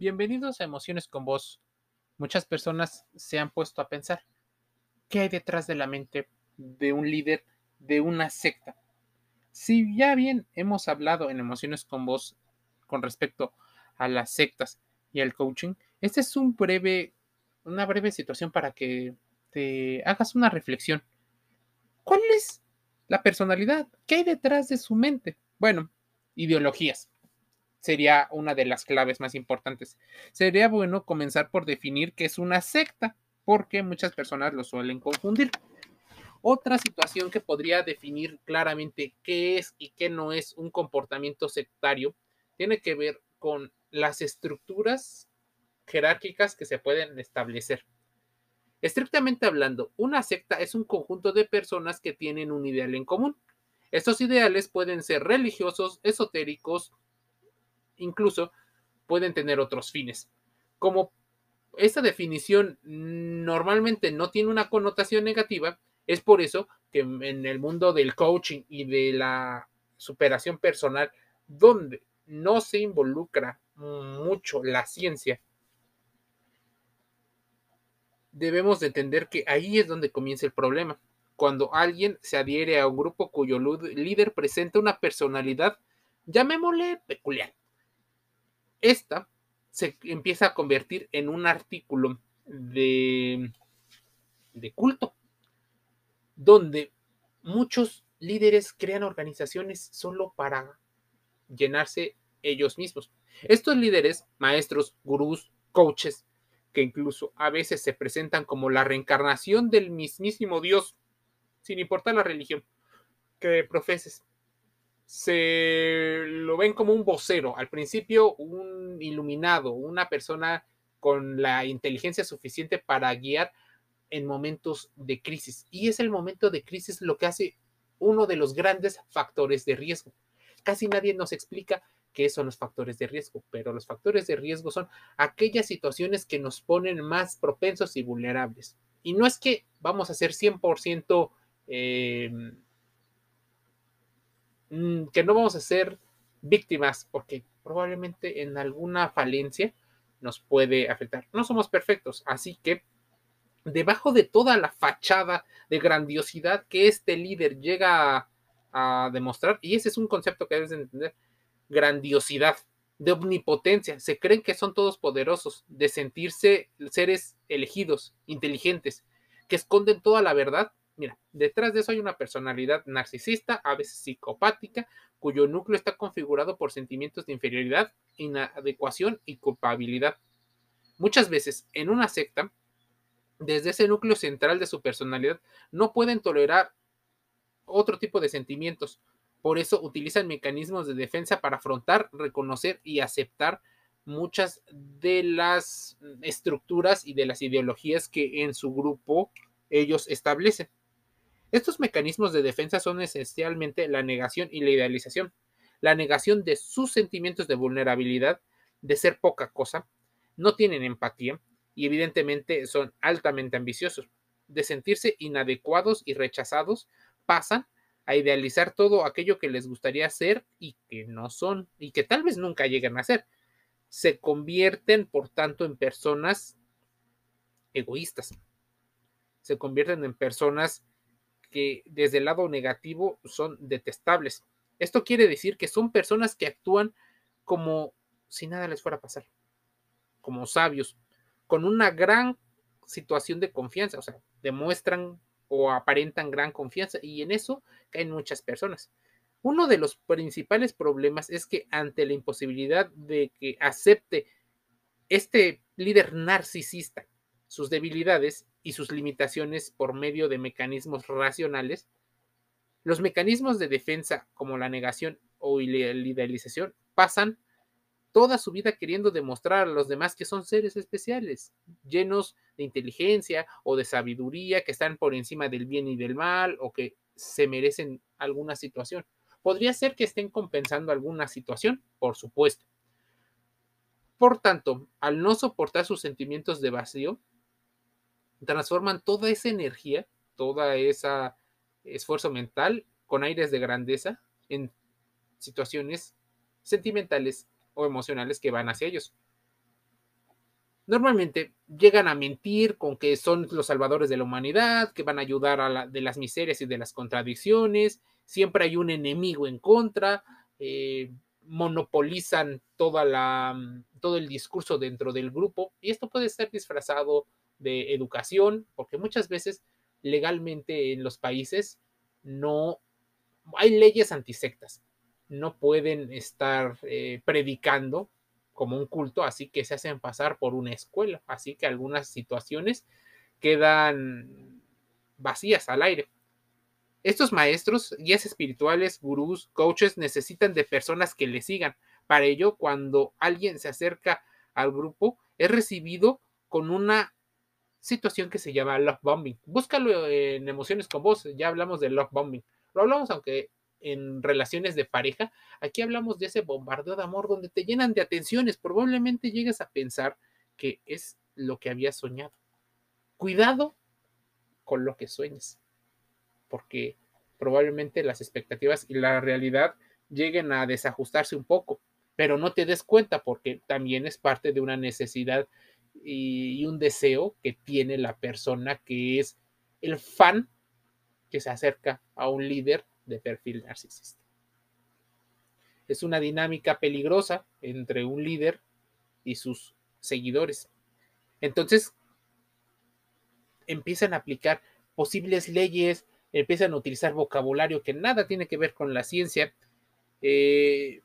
Bienvenidos a Emociones con Vos. Muchas personas se han puesto a pensar, ¿qué hay detrás de la mente de un líder de una secta? Si ya bien hemos hablado en Emociones con Vos con respecto a las sectas y al coaching, esta es una breve situación para que te hagas una reflexión. ¿Cuál es la personalidad? ¿Qué hay detrás de su mente? Bueno, ideologías sería una de las claves más importantes. Sería bueno comenzar por definir qué es una secta, porque muchas personas lo suelen confundir. Otra situación que podría definir claramente qué es y qué no es un comportamiento sectario tiene que ver con las estructuras jerárquicas que se pueden establecer. Estrictamente hablando, una secta es un conjunto de personas que tienen un ideal en común. Estos ideales pueden ser religiosos, esotéricos, incluso pueden tener otros fines. Como esta definición normalmente no tiene una connotación negativa, es por eso que en el mundo del coaching y de la superación personal, donde no se involucra mucho la ciencia, debemos de entender que ahí es donde comienza el problema. Cuando alguien se adhiere a un grupo cuyo líder presenta una personalidad, llamémosle peculiar, esta se empieza a convertir en un artículo de, de culto, donde muchos líderes crean organizaciones solo para llenarse ellos mismos. Estos líderes, maestros, gurús, coaches, que incluso a veces se presentan como la reencarnación del mismísimo Dios, sin importar la religión que profeses, se lo ven como un vocero. Al principio, un iluminado, una persona con la inteligencia suficiente para guiar en momentos de crisis. Y es el momento de crisis lo que hace uno de los grandes factores de riesgo. Casi nadie nos explica qué son los factores de riesgo, pero los factores de riesgo son aquellas situaciones que nos ponen más propensos y vulnerables. Y no es que vamos a ser 100% eh, Mm, que no vamos a ser víctimas porque probablemente en alguna falencia nos puede afectar. No somos perfectos, así que debajo de toda la fachada de grandiosidad que este líder llega a, demostrar, y ese es un concepto que debes entender, grandiosidad, de omnipotencia, se creen que son todos poderosos, de sentirse seres elegidos, inteligentes, que esconden toda la verdad Mira, detrás de eso hay una personalidad narcisista, a veces psicopática, cuyo núcleo está configurado por sentimientos de inferioridad, inadecuación y culpabilidad. Muchas veces en una secta, desde ese núcleo central de su personalidad, no pueden tolerar otro tipo de sentimientos. Por eso utilizan mecanismos de defensa para afrontar, reconocer y aceptar muchas de las estructuras y de las ideologías que en su grupo ellos establecen. Estos mecanismos de defensa son esencialmente la negación y la idealización. La negación de sus sentimientos de vulnerabilidad, de ser poca cosa, no tienen empatía y evidentemente son altamente ambiciosos. De sentirse inadecuados y rechazados, pasan a idealizar todo aquello que les gustaría ser y que no son y que tal vez nunca lleguen a ser. Se convierten, por tanto, en personas egoístas. Se convierten en personas que desde el lado negativo son detestables. Esto quiere decir que son personas que actúan como si nada les fuera a pasar, como sabios, con una gran situación de confianza, o sea, demuestran o aparentan gran confianza y en eso caen muchas personas. Uno de los principales problemas es que ante la imposibilidad de que acepte este líder narcisista sus debilidades y sus limitaciones por medio de mecanismos racionales, los mecanismos de defensa como la negación o la idealización pasan toda su vida queriendo demostrar a los demás que son seres especiales, llenos de inteligencia o de sabiduría, que están por encima del bien y del mal o que se merecen alguna situación. Podría ser que estén compensando alguna situación, por supuesto. Por tanto, al no soportar sus sentimientos de vacío, transforman toda esa energía, toda ese esfuerzo mental con aires de grandeza en situaciones sentimentales o emocionales que van hacia ellos. normalmente llegan a mentir con que son los salvadores de la humanidad, que van a ayudar a la, de las miserias y de las contradicciones, siempre hay un enemigo en contra, eh, monopolizan toda la, todo el discurso dentro del grupo y esto puede ser disfrazado de educación, porque muchas veces legalmente en los países no hay leyes antisectas, no pueden estar eh, predicando como un culto, así que se hacen pasar por una escuela, así que algunas situaciones quedan vacías al aire. Estos maestros, guías espirituales, gurús, coaches necesitan de personas que les sigan. Para ello, cuando alguien se acerca al grupo, es recibido con una situación que se llama love bombing. Búscalo en emociones con vos, ya hablamos de love bombing. Lo hablamos aunque en relaciones de pareja, aquí hablamos de ese bombardeo de amor donde te llenan de atenciones, probablemente llegues a pensar que es lo que habías soñado. Cuidado con lo que sueñes, porque probablemente las expectativas y la realidad lleguen a desajustarse un poco, pero no te des cuenta porque también es parte de una necesidad y un deseo que tiene la persona que es el fan que se acerca a un líder de perfil narcisista. Es una dinámica peligrosa entre un líder y sus seguidores. Entonces, empiezan a aplicar posibles leyes, empiezan a utilizar vocabulario que nada tiene que ver con la ciencia. Eh,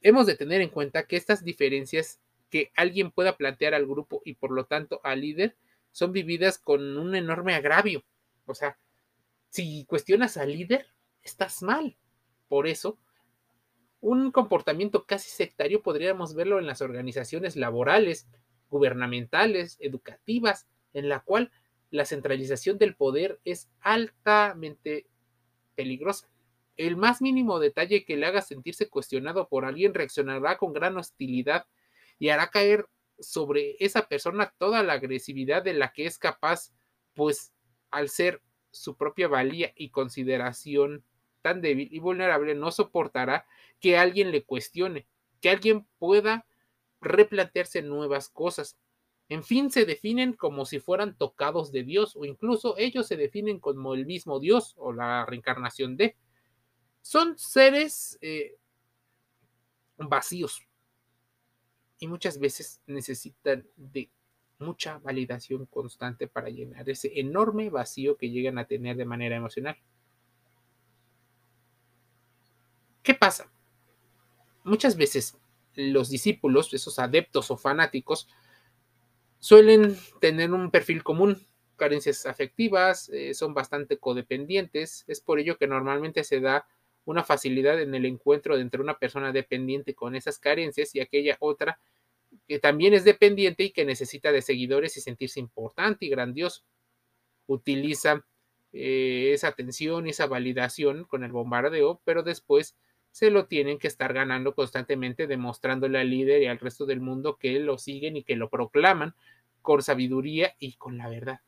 hemos de tener en cuenta que estas diferencias que alguien pueda plantear al grupo y por lo tanto al líder son vividas con un enorme agravio. O sea, si cuestionas al líder, estás mal. Por eso, un comportamiento casi sectario podríamos verlo en las organizaciones laborales, gubernamentales, educativas, en la cual la centralización del poder es altamente peligrosa. El más mínimo detalle que le haga sentirse cuestionado por alguien reaccionará con gran hostilidad y hará caer sobre esa persona toda la agresividad de la que es capaz, pues al ser su propia valía y consideración tan débil y vulnerable no soportará que alguien le cuestione, que alguien pueda replantearse nuevas cosas. En fin, se definen como si fueran tocados de Dios o incluso ellos se definen como el mismo Dios o la reencarnación de. Son seres eh, vacíos y muchas veces necesitan de mucha validación constante para llenar ese enorme vacío que llegan a tener de manera emocional. ¿Qué pasa? Muchas veces los discípulos, esos adeptos o fanáticos, suelen tener un perfil común, carencias afectivas, eh, son bastante codependientes, es por ello que normalmente se da una facilidad en el encuentro entre una persona dependiente con esas carencias y aquella otra que también es dependiente y que necesita de seguidores y sentirse importante y grandioso. Utiliza eh, esa atención y esa validación con el bombardeo, pero después se lo tienen que estar ganando constantemente, demostrándole al líder y al resto del mundo que lo siguen y que lo proclaman con sabiduría y con la verdad.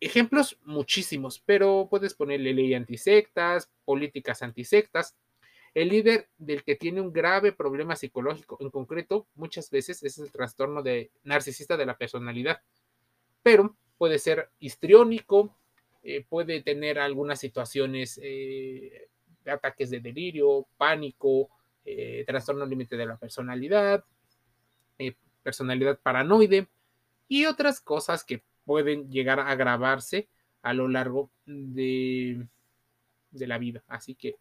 Ejemplos muchísimos, pero puedes ponerle ley antisectas, políticas antisectas. El líder del que tiene un grave problema psicológico, en concreto, muchas veces es el trastorno de narcisista de la personalidad, pero puede ser histriónico, eh, puede tener algunas situaciones eh, ataques de delirio, pánico, eh, trastorno límite de la personalidad, personalidad paranoide y otras cosas que pueden llegar a agravarse a lo largo de, de la vida. Así que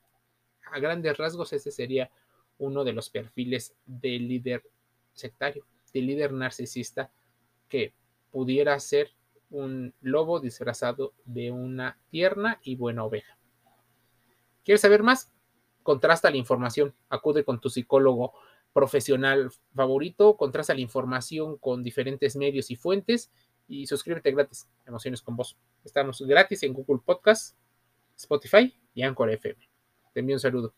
a grandes rasgos ese sería uno de los perfiles del líder sectario, del líder narcisista que pudiera ser un lobo disfrazado de una tierna y buena oveja. ¿Quieres saber más? Contrasta la información, acude con tu psicólogo profesional favorito, contrasta la información con diferentes medios y fuentes y suscríbete gratis. Emociones con vos. Estamos gratis en Google Podcast, Spotify y Anchor FM. Te envío un saludo.